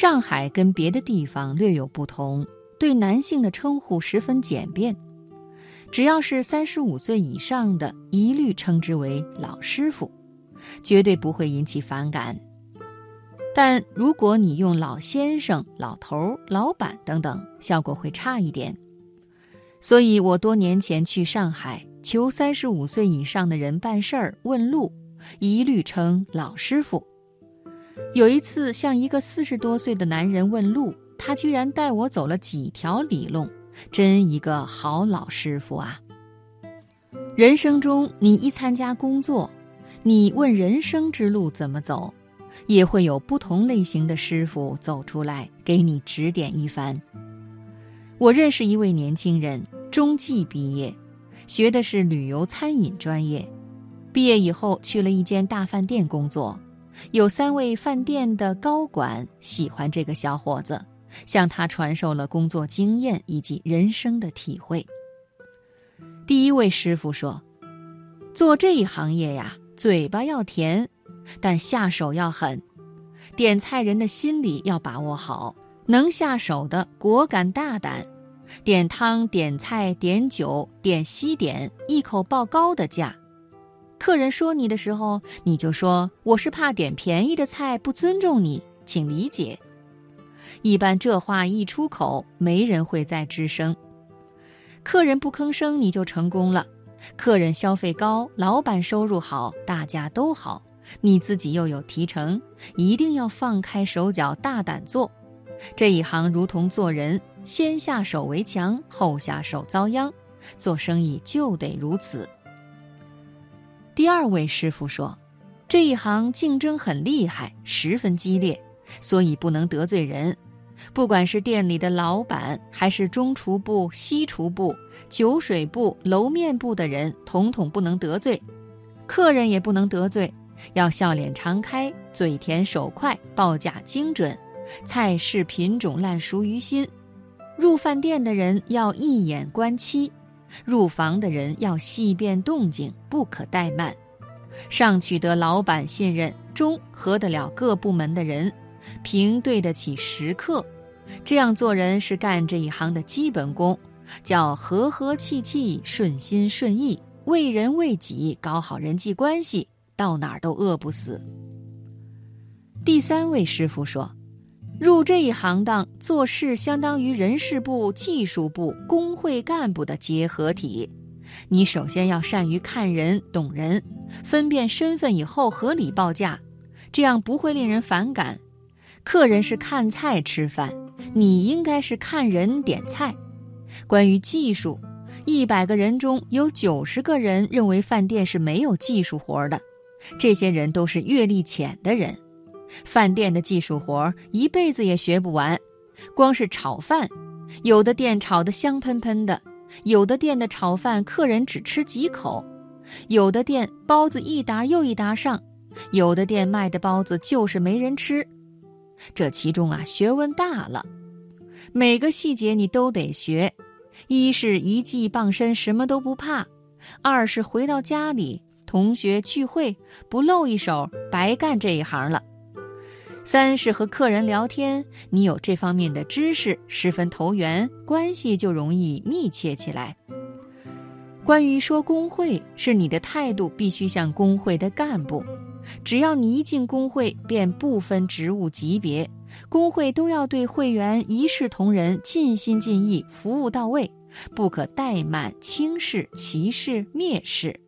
上海跟别的地方略有不同，对男性的称呼十分简便，只要是三十五岁以上的，一律称之为老师傅，绝对不会引起反感。但如果你用老先生、老头、老板等等，效果会差一点。所以我多年前去上海求三十五岁以上的人办事儿问路，一律称老师傅。有一次向一个四十多岁的男人问路，他居然带我走了几条里弄，真一个好老师傅啊！人生中，你一参加工作，你问人生之路怎么走，也会有不同类型的师傅走出来给你指点一番。我认识一位年轻人，中技毕业，学的是旅游餐饮专业，毕业以后去了一间大饭店工作。有三位饭店的高管喜欢这个小伙子，向他传授了工作经验以及人生的体会。第一位师傅说：“做这一行业呀，嘴巴要甜，但下手要狠。点菜人的心理要把握好，能下手的果敢大胆，点汤、点菜、点酒、点西点，一口报高的价。”客人说你的时候，你就说我是怕点便宜的菜不尊重你，请理解。一般这话一出口，没人会再吱声。客人不吭声，你就成功了。客人消费高，老板收入好，大家都好，你自己又有提成，一定要放开手脚，大胆做。这一行如同做人，先下手为强，后下手遭殃。做生意就得如此。第二位师傅说：“这一行竞争很厉害，十分激烈，所以不能得罪人。不管是店里的老板，还是中厨部、西厨部、酒水部、楼面部的人，统统不能得罪。客人也不能得罪，要笑脸常开，嘴甜手快，报价精准，菜式品种烂熟于心。入饭店的人要一眼观七。”入房的人要细辨动静，不可怠慢；上取得老板信任，中合得了各部门的人，平对得起食客。这样做人是干这一行的基本功，叫和和气气、顺心顺意，为人为己，搞好人际关系，到哪儿都饿不死。第三位师傅说。入这一行当做事，相当于人事部、技术部、工会干部的结合体。你首先要善于看人、懂人，分辨身份以后合理报价，这样不会令人反感。客人是看菜吃饭，你应该是看人点菜。关于技术，一百个人中有九十个人认为饭店是没有技术活的，这些人都是阅历浅的人。饭店的技术活一辈子也学不完，光是炒饭，有的店炒得香喷喷的，有的店的炒饭客人只吃几口，有的店包子一沓又一沓上，有的店卖的包子就是没人吃。这其中啊，学问大了，每个细节你都得学。一是一技傍身，什么都不怕；二是回到家里，同学聚会不露一手，白干这一行了。三是和客人聊天，你有这方面的知识，十分投缘，关系就容易密切起来。关于说工会，是你的态度必须像工会的干部，只要你一进工会，便不分职务级别，工会都要对会员一视同仁，尽心尽意，服务到位，不可怠慢、轻视、歧视、蔑视。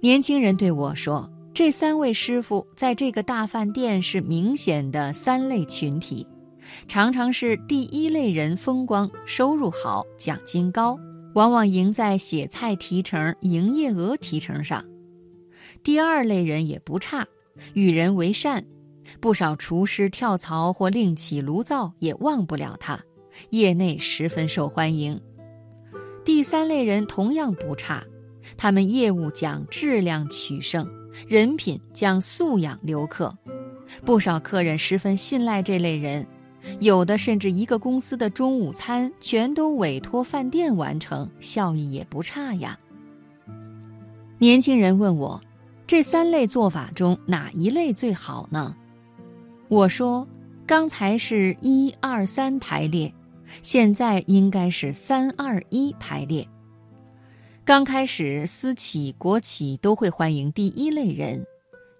年轻人对我说。这三位师傅在这个大饭店是明显的三类群体，常常是第一类人风光，收入好，奖金高，往往赢在写菜提成、营业额提成上；第二类人也不差，与人为善，不少厨师跳槽或另起炉灶也忘不了他，业内十分受欢迎；第三类人同样不差，他们业务讲质量取胜。人品将素养留客，不少客人十分信赖这类人，有的甚至一个公司的中午餐全都委托饭店完成，效益也不差呀。年轻人问我，这三类做法中哪一类最好呢？我说，刚才是一二三排列，现在应该是三二一排列。刚开始，私企、国企都会欢迎第一类人，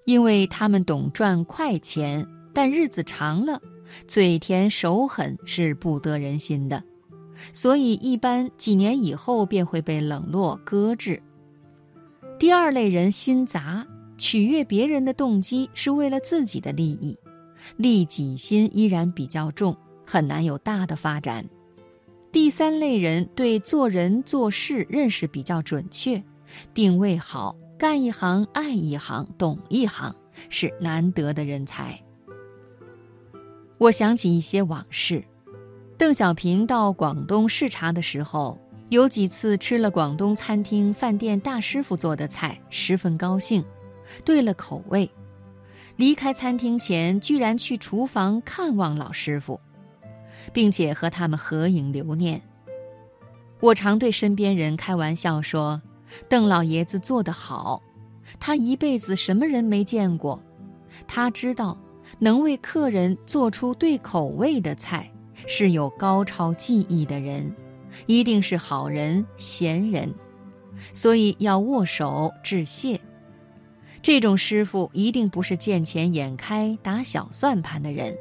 因为他们懂赚快钱，但日子长了，嘴甜手狠是不得人心的，所以一般几年以后便会被冷落搁置。第二类人心杂，取悦别人的动机是为了自己的利益。利己心依然比较重，很难有大的发展。第三类人对做人做事认识比较准确，定位好，干一行爱一行，懂一行，是难得的人才。我想起一些往事，邓小平到广东视察的时候，有几次吃了广东餐厅、饭店大师傅做的菜，十分高兴，对了口味。离开餐厅前，居然去厨房看望老师傅，并且和他们合影留念。我常对身边人开玩笑说：“邓老爷子做得好，他一辈子什么人没见过？他知道，能为客人做出对口味的菜，是有高超技艺的人，一定是好人贤人，所以要握手致谢。”这种师傅一定不是见钱眼开、打小算盘的人，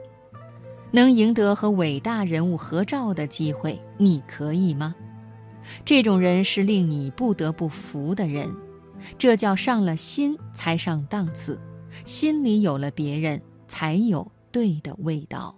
能赢得和伟大人物合照的机会，你可以吗？这种人是令你不得不服的人，这叫上了心才上档次，心里有了别人，才有对的味道。